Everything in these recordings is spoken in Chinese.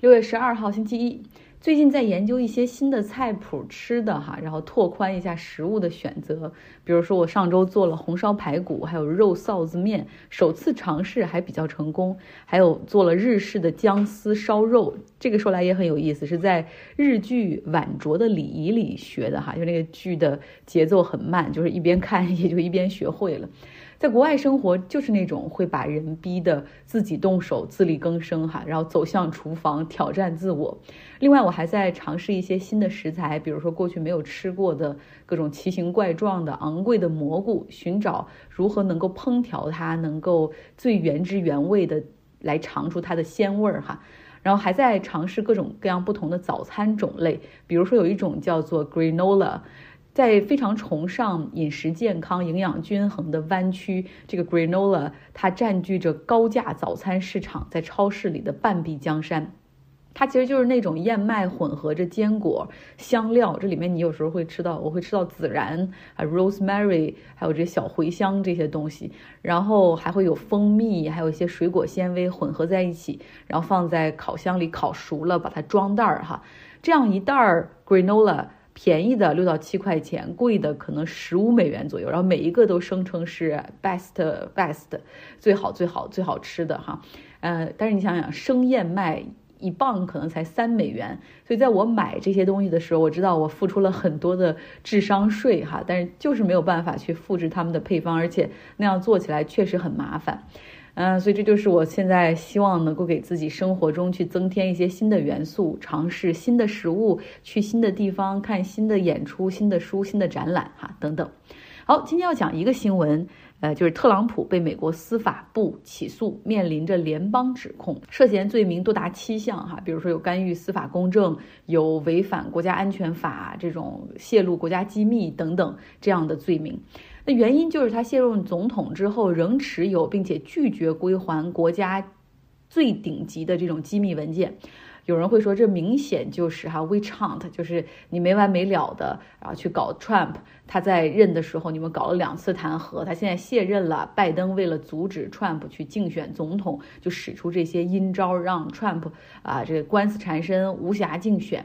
六月十二号星期一，最近在研究一些新的菜谱吃的哈，然后拓宽一下食物的选择。比如说我上周做了红烧排骨，还有肉臊子面，首次尝试还比较成功。还有做了日式的姜丝烧肉，这个说来也很有意思，是在日剧《晚酌的礼仪》里学的哈，就那个剧的节奏很慢，就是一边看也就一边学会了。在国外生活就是那种会把人逼得自己动手自力更生哈，然后走向厨房挑战自我。另外，我还在尝试一些新的食材，比如说过去没有吃过的各种奇形怪状的昂贵的蘑菇，寻找如何能够烹调它，能够最原汁原味的来尝出它的鲜味儿哈。然后还在尝试各种各样不同的早餐种类，比如说有一种叫做 granola。在非常崇尚饮食健康、营养均衡的湾区，这个 granola 它占据着高价早餐市场在超市里的半壁江山。它其实就是那种燕麦混合着坚果、香料，这里面你有时候会吃到，我会吃到孜然啊、rosemary，还有这小茴香这些东西，然后还会有蜂蜜，还有一些水果纤维混合在一起，然后放在烤箱里烤熟了，把它装袋儿哈，这样一袋儿 granola。便宜的六到七块钱，贵的可能十五美元左右，然后每一个都声称是 best best 最好最好最好吃的哈，呃，但是你想想生燕麦一磅可能才三美元，所以在我买这些东西的时候，我知道我付出了很多的智商税哈，但是就是没有办法去复制他们的配方，而且那样做起来确实很麻烦。嗯，所以这就是我现在希望能够给自己生活中去增添一些新的元素，尝试新的食物，去新的地方看新的演出、新的书、新的展览，哈，等等。好，今天要讲一个新闻，呃，就是特朗普被美国司法部起诉，面临着联邦指控，涉嫌罪名多达七项，哈，比如说有干预司法公正，有违反国家安全法这种泄露国家机密等等这样的罪名。那原因就是他卸任总统之后，仍持有并且拒绝归还国家最顶级的这种机密文件。有人会说，这明显就是哈 w e c h a n t 就是你没完没了的，然后去搞 Trump。他在任的时候，你们搞了两次弹劾，他现在卸任了。拜登为了阻止 Trump 去竞选总统，就使出这些阴招，让 Trump 啊这个官司缠身，无暇竞选。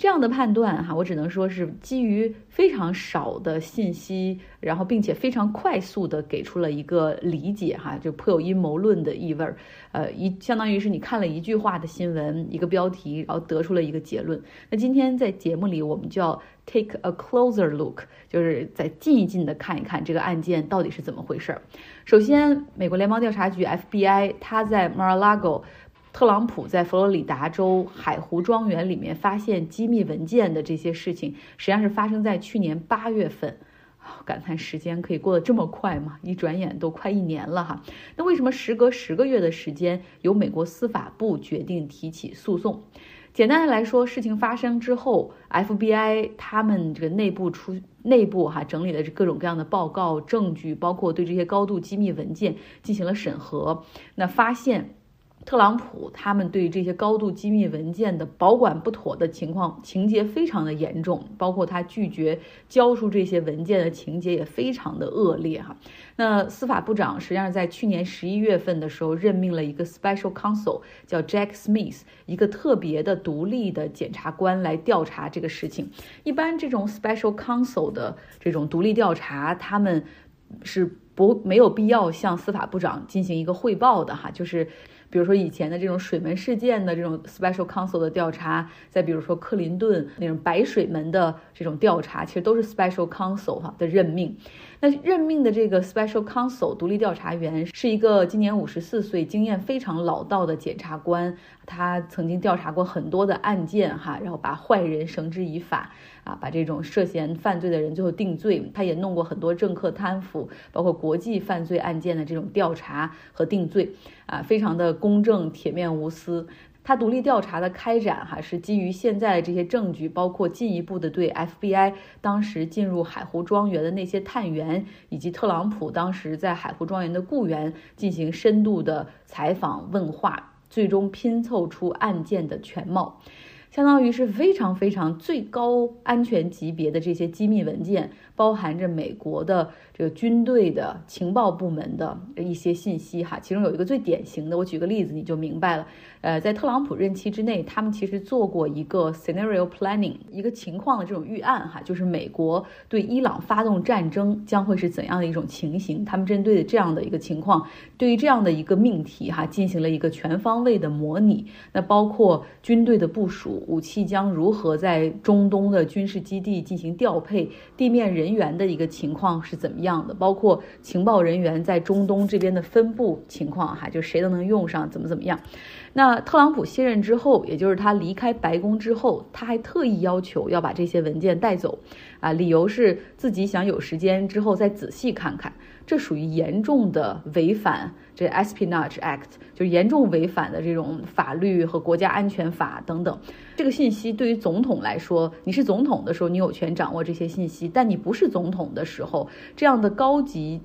这样的判断哈，我只能说是基于非常少的信息，然后并且非常快速的给出了一个理解哈，就颇有阴谋论的意味儿。呃，一相当于是你看了一句话的新闻，一个标题，然后得出了一个结论。那今天在节目里，我们就要 take a closer look，就是再近一近的看一看这个案件到底是怎么回事儿。首先，美国联邦调查局 FBI，它在 Mar-a-Lago。特朗普在佛罗里达州海湖庄园里面发现机密文件的这些事情，实际上是发生在去年八月份。感叹时间可以过得这么快吗？一转眼都快一年了哈。那为什么时隔十个月的时间，由美国司法部决定提起诉讼？简单的来说，事情发生之后，FBI 他们这个内部出内部哈整理了各种各样的报告证据，包括对这些高度机密文件进行了审核，那发现。特朗普他们对这些高度机密文件的保管不妥的情况，情节非常的严重，包括他拒绝交出这些文件的情节也非常的恶劣哈。那司法部长实际上在去年十一月份的时候任命了一个 special counsel，叫 Jack Smith，一个特别的独立的检察官来调查这个事情。一般这种 special counsel 的这种独立调查，他们是不没有必要向司法部长进行一个汇报的哈，就是。比如说以前的这种水门事件的这种 special counsel 的调查，再比如说克林顿那种白水门的这种调查，其实都是 special counsel 哈的任命。那任命的这个 special counsel 独立调查员是一个今年五十四岁、经验非常老道的检察官，他曾经调查过很多的案件哈，然后把坏人绳之以法啊，把这种涉嫌犯罪的人最后定罪。他也弄过很多政客贪腐，包括国际犯罪案件的这种调查和定罪啊，非常的公正、铁面无私。他独立调查的开展，哈是基于现在的这些证据，包括进一步的对 FBI 当时进入海湖庄园的那些探员，以及特朗普当时在海湖庄园的雇员进行深度的采访问话，最终拼凑出案件的全貌。相当于是非常非常最高安全级别的这些机密文件，包含着美国的这个军队的情报部门的一些信息哈。其中有一个最典型的，我举个例子你就明白了。呃，在特朗普任期之内，他们其实做过一个 scenario planning，一个情况的这种预案哈，就是美国对伊朗发动战争将会是怎样的一种情形。他们针对的这样的一个情况，对于这样的一个命题哈，进行了一个全方位的模拟。那包括军队的部署。武器将如何在中东的军事基地进行调配？地面人人员的一个情况是怎么样的？包括情报人员在中东这边的分布情况，哈，就谁都能用上，怎么怎么样？那特朗普卸任之后，也就是他离开白宫之后，他还特意要求要把这些文件带走，啊，理由是自己想有时间之后再仔细看看。这属于严重的违反这 Espionage Act，就严重违反的这种法律和国家安全法等等。这个信息对于总统来说，你是总统的时候，你有权掌握这些信息；但你不是总统的时候，这样的高级。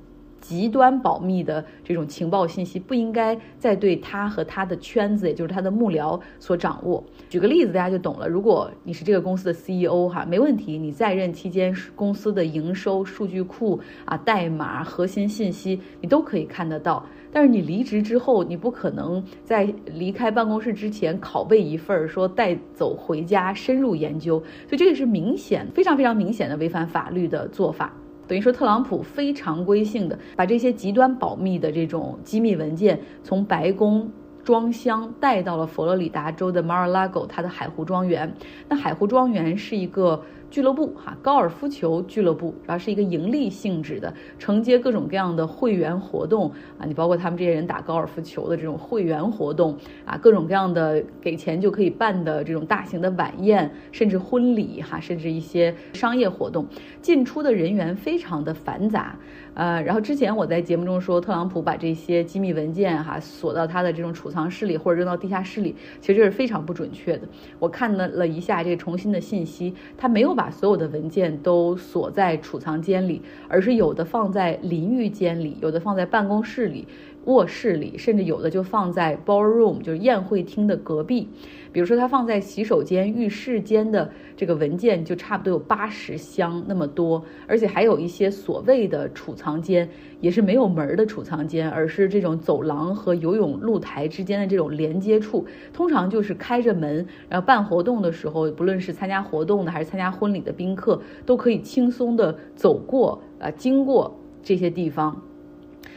极端保密的这种情报信息不应该再对他和他的圈子，也就是他的幕僚所掌握。举个例子，大家就懂了。如果你是这个公司的 CEO 哈，没问题，你在任期间公司的营收、数据库啊、代码、核心信息你都可以看得到。但是你离职之后，你不可能在离开办公室之前拷贝一份儿，说带走回家深入研究。所以这个是明显、非常非常明显的违反法律的做法。等于说，特朗普非常规性的把这些极端保密的这种机密文件从白宫装箱带到了佛罗里达州的 Mar-a-Lago，他的海湖庄园。那海湖庄园是一个。俱乐部哈，高尔夫球俱乐部，然后是一个盈利性质的，承接各种各样的会员活动啊，你包括他们这些人打高尔夫球的这种会员活动啊，各种各样的给钱就可以办的这种大型的晚宴，甚至婚礼哈，甚至一些商业活动，进出的人员非常的繁杂。呃，然后之前我在节目中说，特朗普把这些机密文件哈锁到他的这种储藏室里，或者扔到地下室里，其实这是非常不准确的。我看了了一下这个重新的信息，他没有把所有的文件都锁在储藏间里，而是有的放在淋浴间里，有的放在办公室里。卧室里，甚至有的就放在 ballroom，就是宴会厅的隔壁。比如说，它放在洗手间、浴室间的这个文件，就差不多有八十箱那么多。而且还有一些所谓的储藏间，也是没有门的储藏间，而是这种走廊和游泳露台之间的这种连接处，通常就是开着门，然后办活动的时候，不论是参加活动的还是参加婚礼的宾客，都可以轻松的走过啊，经过这些地方。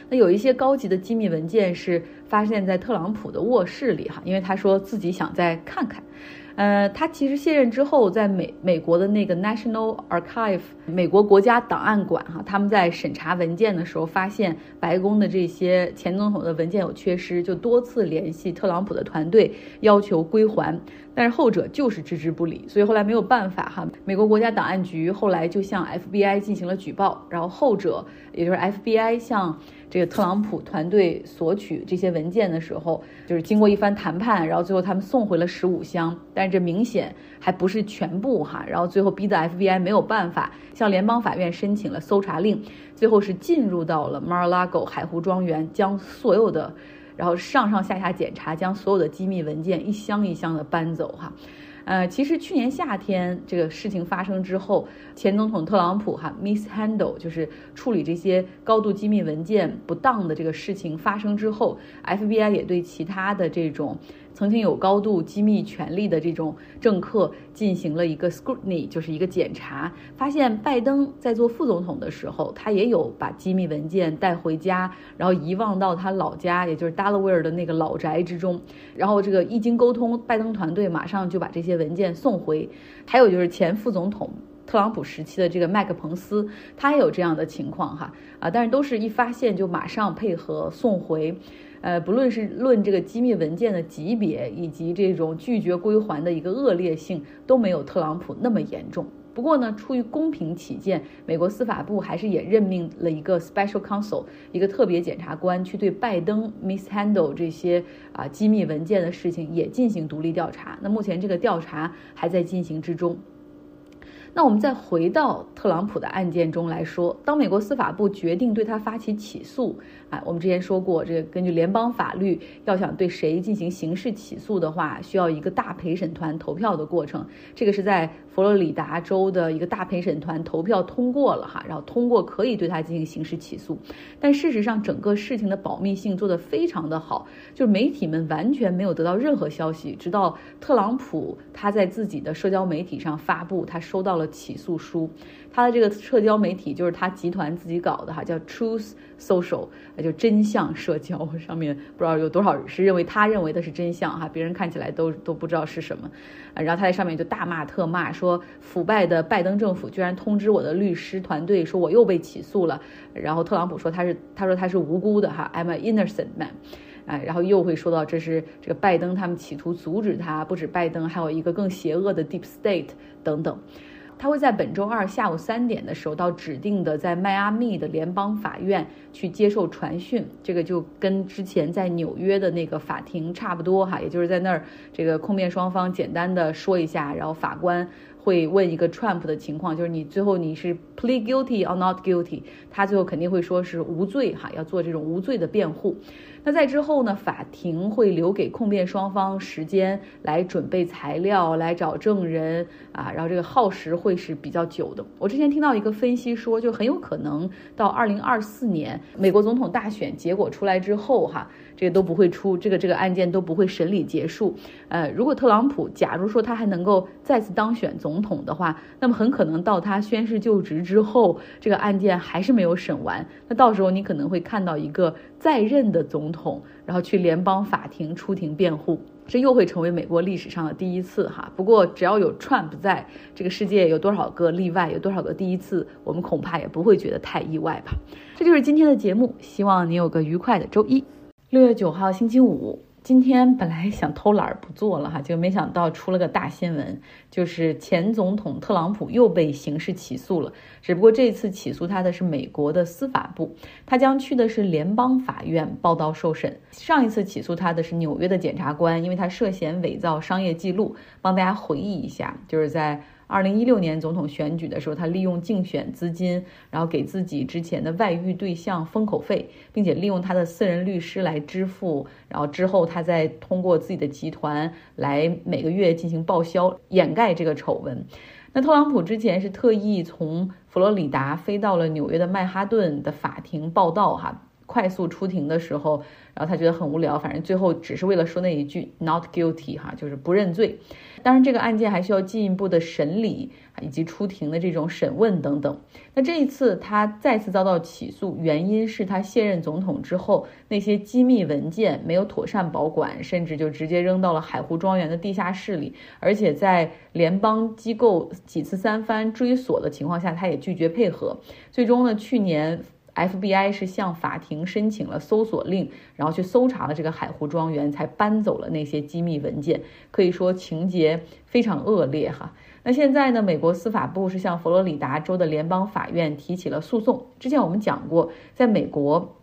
那有一些高级的机密文件是发现在特朗普的卧室里哈，因为他说自己想再看看。呃，他其实卸任之后，在美美国的那个 National Archive 美国国家档案馆哈，他们在审查文件的时候，发现白宫的这些前总统的文件有缺失，就多次联系特朗普的团队要求归还，但是后者就是置之不理，所以后来没有办法哈，美国国家档案局后来就向 FBI 进行了举报，然后后者也就是 FBI 向。这个特朗普团队索取这些文件的时候，就是经过一番谈判，然后最后他们送回了十五箱，但是这明显还不是全部哈，然后最后逼得 FBI 没有办法向联邦法院申请了搜查令，最后是进入到了 Mar-a-Lago 海湖庄园，将所有的，然后上上下下检查，将所有的机密文件一箱一箱的搬走哈。呃，其实去年夏天这个事情发生之后，前总统特朗普哈 mishandle 就是处理这些高度机密文件不当的这个事情发生之后，FBI 也对其他的这种。曾经有高度机密权力的这种政客进行了一个 scrutiny，就是一个检查，发现拜登在做副总统的时候，他也有把机密文件带回家，然后遗忘到他老家，也就是 Delaware 的那个老宅之中。然后这个一经沟通，拜登团队马上就把这些文件送回。还有就是前副总统特朗普时期的这个麦克彭斯，他也有这样的情况哈啊，但是都是一发现就马上配合送回。呃，不论是论这个机密文件的级别，以及这种拒绝归还的一个恶劣性，都没有特朗普那么严重。不过呢，出于公平起见，美国司法部还是也任命了一个 special counsel，一个特别检察官，去对拜登 mishandle 这些啊机密文件的事情也进行独立调查。那目前这个调查还在进行之中。那我们再回到特朗普的案件中来说，当美国司法部决定对他发起起诉，啊，我们之前说过，这个根据联邦法律，要想对谁进行刑事起诉的话，需要一个大陪审团投票的过程。这个是在佛罗里达州的一个大陪审团投票通过了哈，然后通过可以对他进行刑事起诉。但事实上，整个事情的保密性做得非常的好，就是媒体们完全没有得到任何消息，直到特朗普他在自己的社交媒体上发布他收到了。起诉书，他的这个社交媒体就是他集团自己搞的哈，叫 Truth Social，就真相社交，上面不知道有多少人是认为他认为的是真相哈，别人看起来都都不知道是什么，然后他在上面就大骂特骂，说腐败的拜登政府居然通知我的律师团队说我又被起诉了，然后特朗普说他是他说他是无辜的哈，I'm an innocent man，哎，然后又会说到这是这个拜登他们企图阻止他，不止拜登，还有一个更邪恶的 Deep State 等等。他会在本周二下午三点的时候到指定的在迈阿密的联邦法院去接受传讯，这个就跟之前在纽约的那个法庭差不多哈，也就是在那儿这个控辩双方简单的说一下，然后法官会问一个 Trump 的情况，就是你最后你是 plead guilty or not guilty，他最后肯定会说是无罪哈，要做这种无罪的辩护。那在之后呢？法庭会留给控辩双方时间来准备材料，来找证人啊，然后这个耗时会是比较久的。我之前听到一个分析说，就很有可能到二零二四年美国总统大选结果出来之后，哈。这个都不会出，这个这个案件都不会审理结束。呃，如果特朗普假如说他还能够再次当选总统的话，那么很可能到他宣誓就职之后，这个案件还是没有审完。那到时候你可能会看到一个在任的总总统，然后去联邦法庭出庭辩护，这又会成为美国历史上的第一次哈。不过只要有 Trump 在，这个世界有多少个例外，有多少个第一次，我们恐怕也不会觉得太意外吧。这就是今天的节目，希望你有个愉快的周一。六月九号星期五，今天本来想偷懒不做了哈，就没想到出了个大新闻，就是前总统特朗普又被刑事起诉了。只不过这次起诉他的是美国的司法部，他将去的是联邦法院报道受审。上一次起诉他的是纽约的检察官，因为他涉嫌伪造商业记录。帮大家回忆一下，就是在。二零一六年总统选举的时候，他利用竞选资金，然后给自己之前的外遇对象封口费，并且利用他的私人律师来支付，然后之后他再通过自己的集团来每个月进行报销，掩盖这个丑闻。那特朗普之前是特意从佛罗里达飞到了纽约的曼哈顿的法庭报道，哈。快速出庭的时候，然后他觉得很无聊，反正最后只是为了说那一句 “not guilty” 哈，就是不认罪。当然，这个案件还需要进一步的审理以及出庭的这种审问等等。那这一次他再次遭到起诉，原因是他卸任总统之后，那些机密文件没有妥善保管，甚至就直接扔到了海湖庄园的地下室里，而且在联邦机构几次三番追索的情况下，他也拒绝配合。最终呢，去年。FBI 是向法庭申请了搜索令，然后去搜查了这个海湖庄园，才搬走了那些机密文件。可以说情节非常恶劣哈。那现在呢，美国司法部是向佛罗里达州的联邦法院提起了诉讼。之前我们讲过，在美国，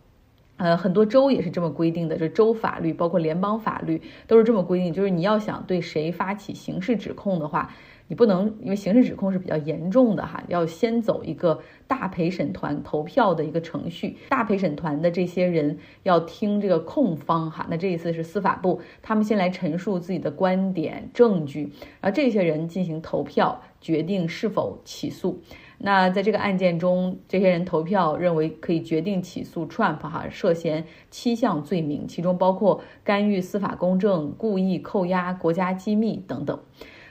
呃，很多州也是这么规定的，就是州法律包括联邦法律都是这么规定，就是你要想对谁发起刑事指控的话。你不能因为刑事指控是比较严重的哈，要先走一个大陪审团投票的一个程序。大陪审团的这些人要听这个控方哈，那这一次是司法部，他们先来陈述自己的观点、证据，然后这些人进行投票，决定是否起诉。那在这个案件中，这些人投票认为可以决定起诉 Trump 哈，涉嫌七项罪名，其中包括干预司法公正、故意扣押国家机密等等。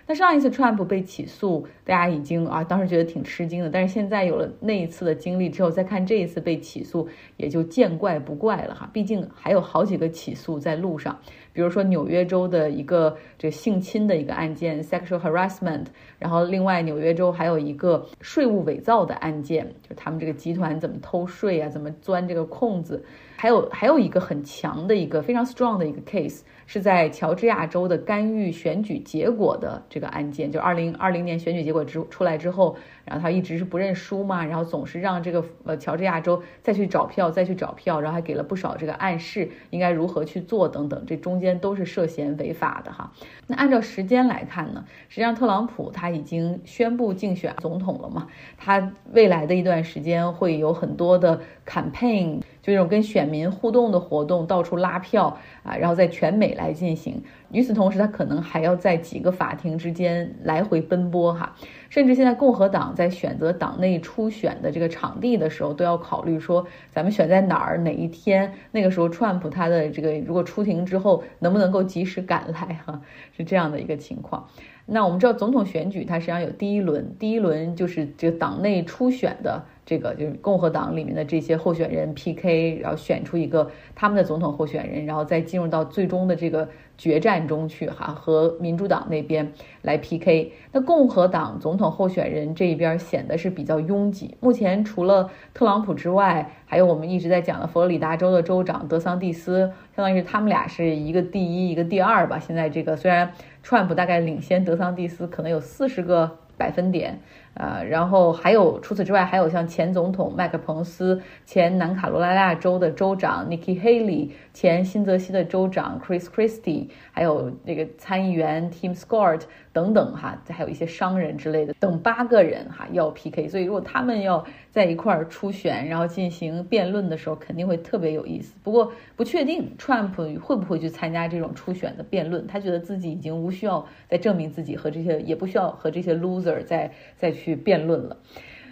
那上一次 Trump 被起诉，大家已经啊，当时觉得挺吃惊的。但是现在有了那一次的经历之后，再看这一次被起诉，也就见怪不怪了哈。毕竟还有好几个起诉在路上，比如说纽约州的一个这性侵的一个案件 （sexual harassment），然后另外纽约州还有一个税务伪造的案件，就他们这个集团怎么偷税啊，怎么钻这个空子。还有还有一个很强的一个非常 strong 的一个 case，是在乔治亚州的干预选举结果的这个案件，就二零二零年选举结果之出来之后，然后他一直是不认输嘛，然后总是让这个呃乔治亚州再去找票，再去找票，然后还给了不少这个暗示，应该如何去做等等，这中间。都是涉嫌违法的哈。那按照时间来看呢，实际上特朗普他已经宣布竞选总统了嘛，他未来的一段时间会有很多的 campaign。就这种跟选民互动的活动，到处拉票啊，然后在全美来进行。与此同时，他可能还要在几个法庭之间来回奔波哈。甚至现在共和党在选择党内初选的这个场地的时候，都要考虑说，咱们选在哪儿、哪一天。那个时候，川普他的这个如果出庭之后，能不能够及时赶来哈？是这样的一个情况。那我们知道，总统选举它实际上有第一轮，第一轮就是这个党内初选的。这个就是共和党里面的这些候选人 PK，然后选出一个他们的总统候选人，然后再进入到最终的这个决战中去哈，和民主党那边来 PK。那共和党总统候选人这一边显得是比较拥挤。目前除了特朗普之外，还有我们一直在讲的佛罗里达州的州长德桑蒂斯，相当于是他们俩是一个第一，一个第二吧。现在这个虽然川普大概领先德桑蒂斯，可能有四十个百分点。呃，然后还有除此之外，还有像前总统麦克彭斯、前南卡罗来纳州的州长 Nikki Haley、前新泽西的州长 Chris Christie，还有这个参议员 Tim Scott 等等哈，还有一些商人之类的，等八个人哈要 PK。所以如果他们要在一块儿初选，然后进行辩论的时候，肯定会特别有意思。不过不确定 Trump 会不会去参加这种初选的辩论，他觉得自己已经无需要再证明自己和这些，也不需要和这些 loser 再再去。去辩论了。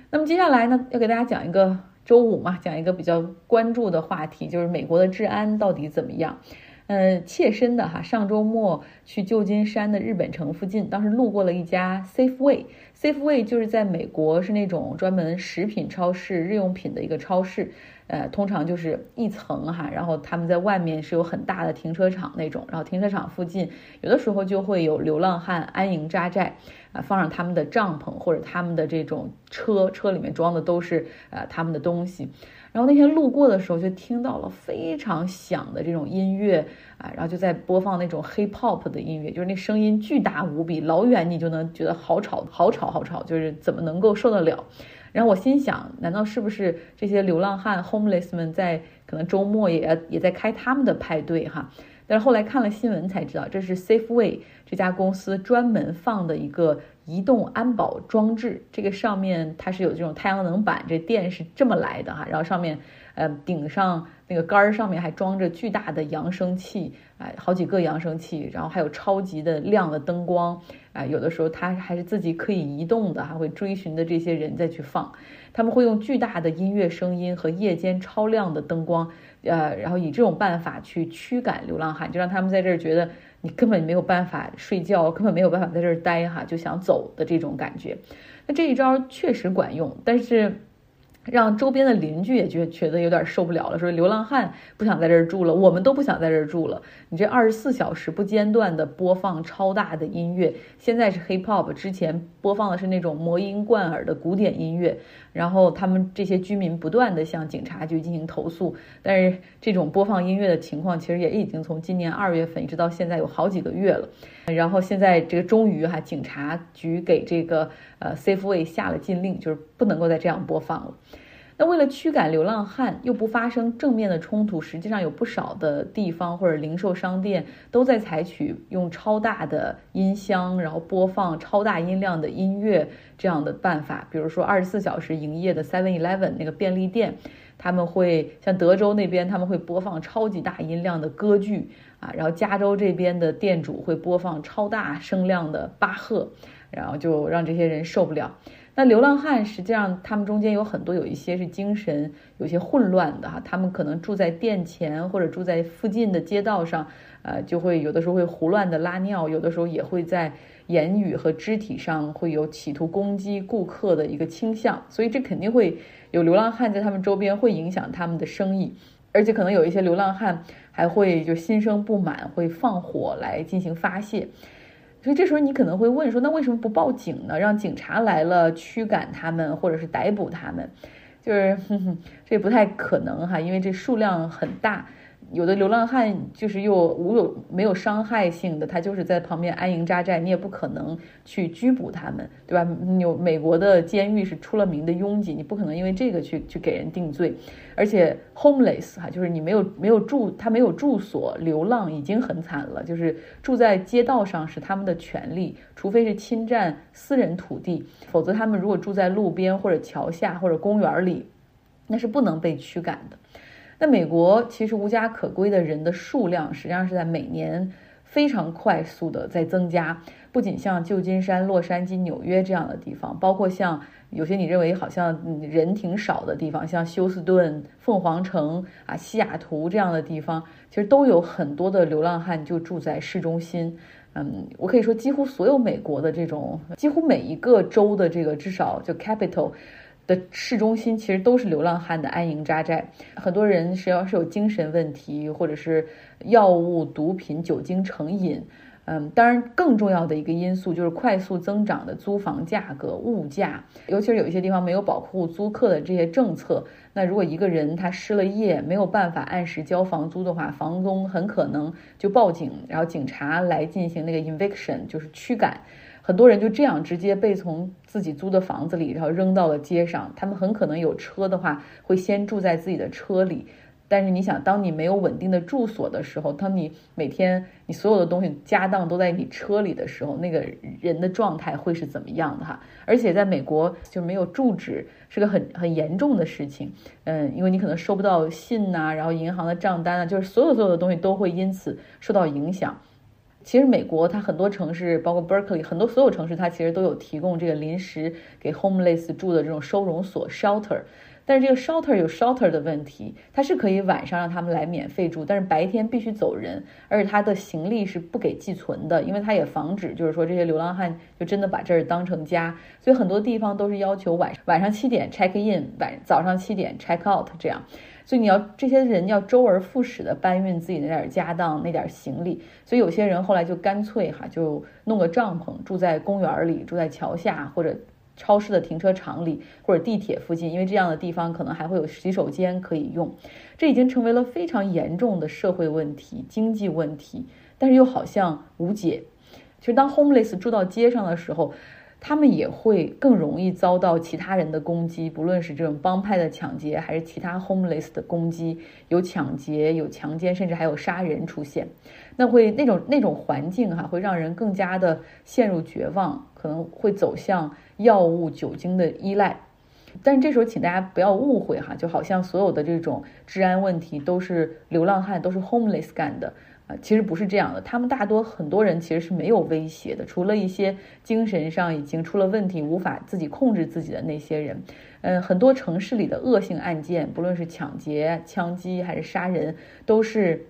那么接下来呢，要给大家讲一个周五嘛，讲一个比较关注的话题，就是美国的治安到底怎么样？嗯，切身的哈，上周末去旧金山的日本城附近，当时路过了一家 Safeway，Safeway 就是在美国是那种专门食品超市、日用品的一个超市。呃，通常就是一层哈，然后他们在外面是有很大的停车场那种，然后停车场附近有的时候就会有流浪汉安营扎寨，啊，放上他们的帐篷或者他们的这种车，车里面装的都是呃他们的东西。然后那天路过的时候就听到了非常响的这种音乐啊，然后就在播放那种 hip hop 的音乐，就是那声音巨大无比，老远你就能觉得好吵，好吵，好吵，就是怎么能够受得了？然后我心想，难道是不是这些流浪汉 homeless 们在可能周末也也在开他们的派对哈？但是后来看了新闻才知道，这是 Safeway 这家公司专门放的一个移动安保装置。这个上面它是有这种太阳能板，这电是这么来的哈。然后上面呃顶上那个杆儿上面还装着巨大的扬声器，哎，好几个扬声器，然后还有超级的亮的灯光。啊，有的时候它还是自己可以移动的，还会追寻的这些人再去放，他们会用巨大的音乐声音和夜间超亮的灯光，呃，然后以这种办法去驱赶流浪汉，就让他们在这儿觉得你根本没有办法睡觉，根本没有办法在这儿待哈，就想走的这种感觉。那这一招确实管用，但是。让周边的邻居也觉觉得有点受不了了，说流浪汉不想在这儿住了，我们都不想在这儿住了。你这二十四小时不间断的播放超大的音乐，现在是 hip hop，之前播放的是那种魔音贯耳的古典音乐。然后他们这些居民不断的向警察局进行投诉，但是这种播放音乐的情况其实也已经从今年二月份一直到现在有好几个月了。然后现在这个终于哈，警察局给这个呃 Safeway 下了禁令，就是不能够再这样播放了。那为了驱赶流浪汉，又不发生正面的冲突，实际上有不少的地方或者零售商店都在采取用超大的音箱，然后播放超大音量的音乐这样的办法。比如说二十四小时营业的 Seven Eleven 那个便利店，他们会像德州那边他们会播放超级大音量的歌剧啊，然后加州这边的店主会播放超大声量的巴赫，然后就让这些人受不了。那流浪汉实际上，他们中间有很多，有一些是精神有些混乱的哈，他们可能住在店前或者住在附近的街道上，呃，就会有的时候会胡乱的拉尿，有的时候也会在言语和肢体上会有企图攻击顾客的一个倾向，所以这肯定会有流浪汉在他们周边，会影响他们的生意，而且可能有一些流浪汉还会就心生不满，会放火来进行发泄。所以这时候你可能会问说，那为什么不报警呢？让警察来了驱赶他们，或者是逮捕他们？就是 这不太可能哈，因为这数量很大。有的流浪汉就是又无有没有伤害性的，他就是在旁边安营扎寨，你也不可能去拘捕他们，对吧？有美国的监狱是出了名的拥挤，你不可能因为这个去去给人定罪。而且 homeless 哈，就是你没有没有住，他没有住所，流浪已经很惨了。就是住在街道上是他们的权利，除非是侵占私人土地，否则他们如果住在路边或者桥下或者公园里，那是不能被驱赶的。那美国其实无家可归的人的数量实际上是在每年非常快速的在增加，不仅像旧金山、洛杉矶、纽约这样的地方，包括像有些你认为好像人挺少的地方，像休斯顿、凤凰城啊、西雅图这样的地方，其实都有很多的流浪汉就住在市中心。嗯，我可以说几乎所有美国的这种，几乎每一个州的这个至少就 capital。的市中心其实都是流浪汉的安营扎寨，很多人是要是有精神问题，或者是药物、毒品、酒精成瘾。嗯，当然更重要的一个因素就是快速增长的租房价格、物价，尤其是有一些地方没有保护租客的这些政策。那如果一个人他失了业，没有办法按时交房租的话，房东很可能就报警，然后警察来进行那个 eviction，就是驱赶。很多人就这样直接被从自己租的房子里，然后扔到了街上。他们很可能有车的话，会先住在自己的车里。但是你想，当你没有稳定的住所的时候，当你每天你所有的东西家当都在你车里的时候，那个人的状态会是怎么样的哈？而且在美国就没有住址是个很很严重的事情。嗯，因为你可能收不到信呐，然后银行的账单啊，就是所有所有的东西都会因此受到影响。其实美国它很多城市，包括 Berkeley，很多所有城市它其实都有提供这个临时给 homeless 住的这种收容所 shelter。但是这个 shelter 有 shelter 的问题，它是可以晚上让他们来免费住，但是白天必须走人，而且他的行李是不给寄存的，因为他也防止就是说这些流浪汉就真的把这儿当成家，所以很多地方都是要求晚晚上七点 check in，晚早上七点 check out 这样。所以你要这些人要周而复始的搬运自己那点家当那点行李，所以有些人后来就干脆哈就弄个帐篷住在公园里，住在桥下或者超市的停车场里或者地铁附近，因为这样的地方可能还会有洗手间可以用。这已经成为了非常严重的社会问题、经济问题，但是又好像无解。其实当 homeless 住到街上的时候。他们也会更容易遭到其他人的攻击，不论是这种帮派的抢劫，还是其他 homeless 的攻击，有抢劫、有强奸，甚至还有杀人出现。那会那种那种环境哈，会让人更加的陷入绝望，可能会走向药物、酒精的依赖。但这时候，请大家不要误会哈，就好像所有的这种治安问题都是流浪汉、都是 homeless 干的。啊，其实不是这样的，他们大多很多人其实是没有威胁的，除了一些精神上已经出了问题、无法自己控制自己的那些人。嗯，很多城市里的恶性案件，不论是抢劫、枪击还是杀人，都是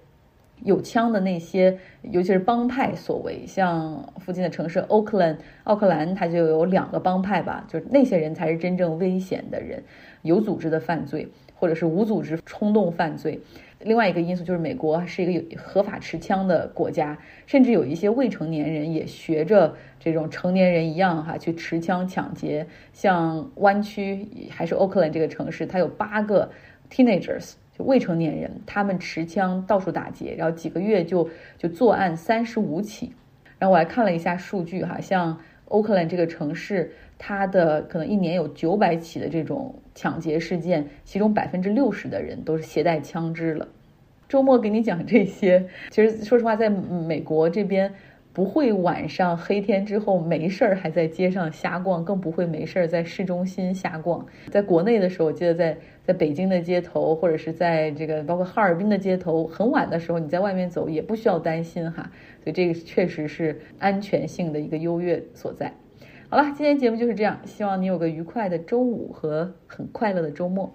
有枪的那些，尤其是帮派所为。像附近的城市 Oakland、奥克兰，它就有两个帮派吧，就是那些人才是真正危险的人，有组织的犯罪，或者是无组织冲动犯罪。另外一个因素就是，美国是一个有合法持枪的国家，甚至有一些未成年人也学着这种成年人一样哈去持枪抢劫。像湾区还是 Oakland 这个城市，它有八个 teenagers 就未成年人，他们持枪到处打劫，然后几个月就就作案三十五起。然后我还看了一下数据哈，像 Oakland 这个城市。它的可能一年有九百起的这种抢劫事件，其中百分之六十的人都是携带枪支了。周末给你讲这些，其实说实话，在美国这边不会晚上黑天之后没事儿还在街上瞎逛，更不会没事儿在市中心瞎逛。在国内的时候，我记得在在北京的街头，或者是在这个包括哈尔滨的街头，很晚的时候你在外面走也不需要担心哈。所以这个确实是安全性的一个优越所在。好了，今天节目就是这样，希望你有个愉快的周五和很快乐的周末。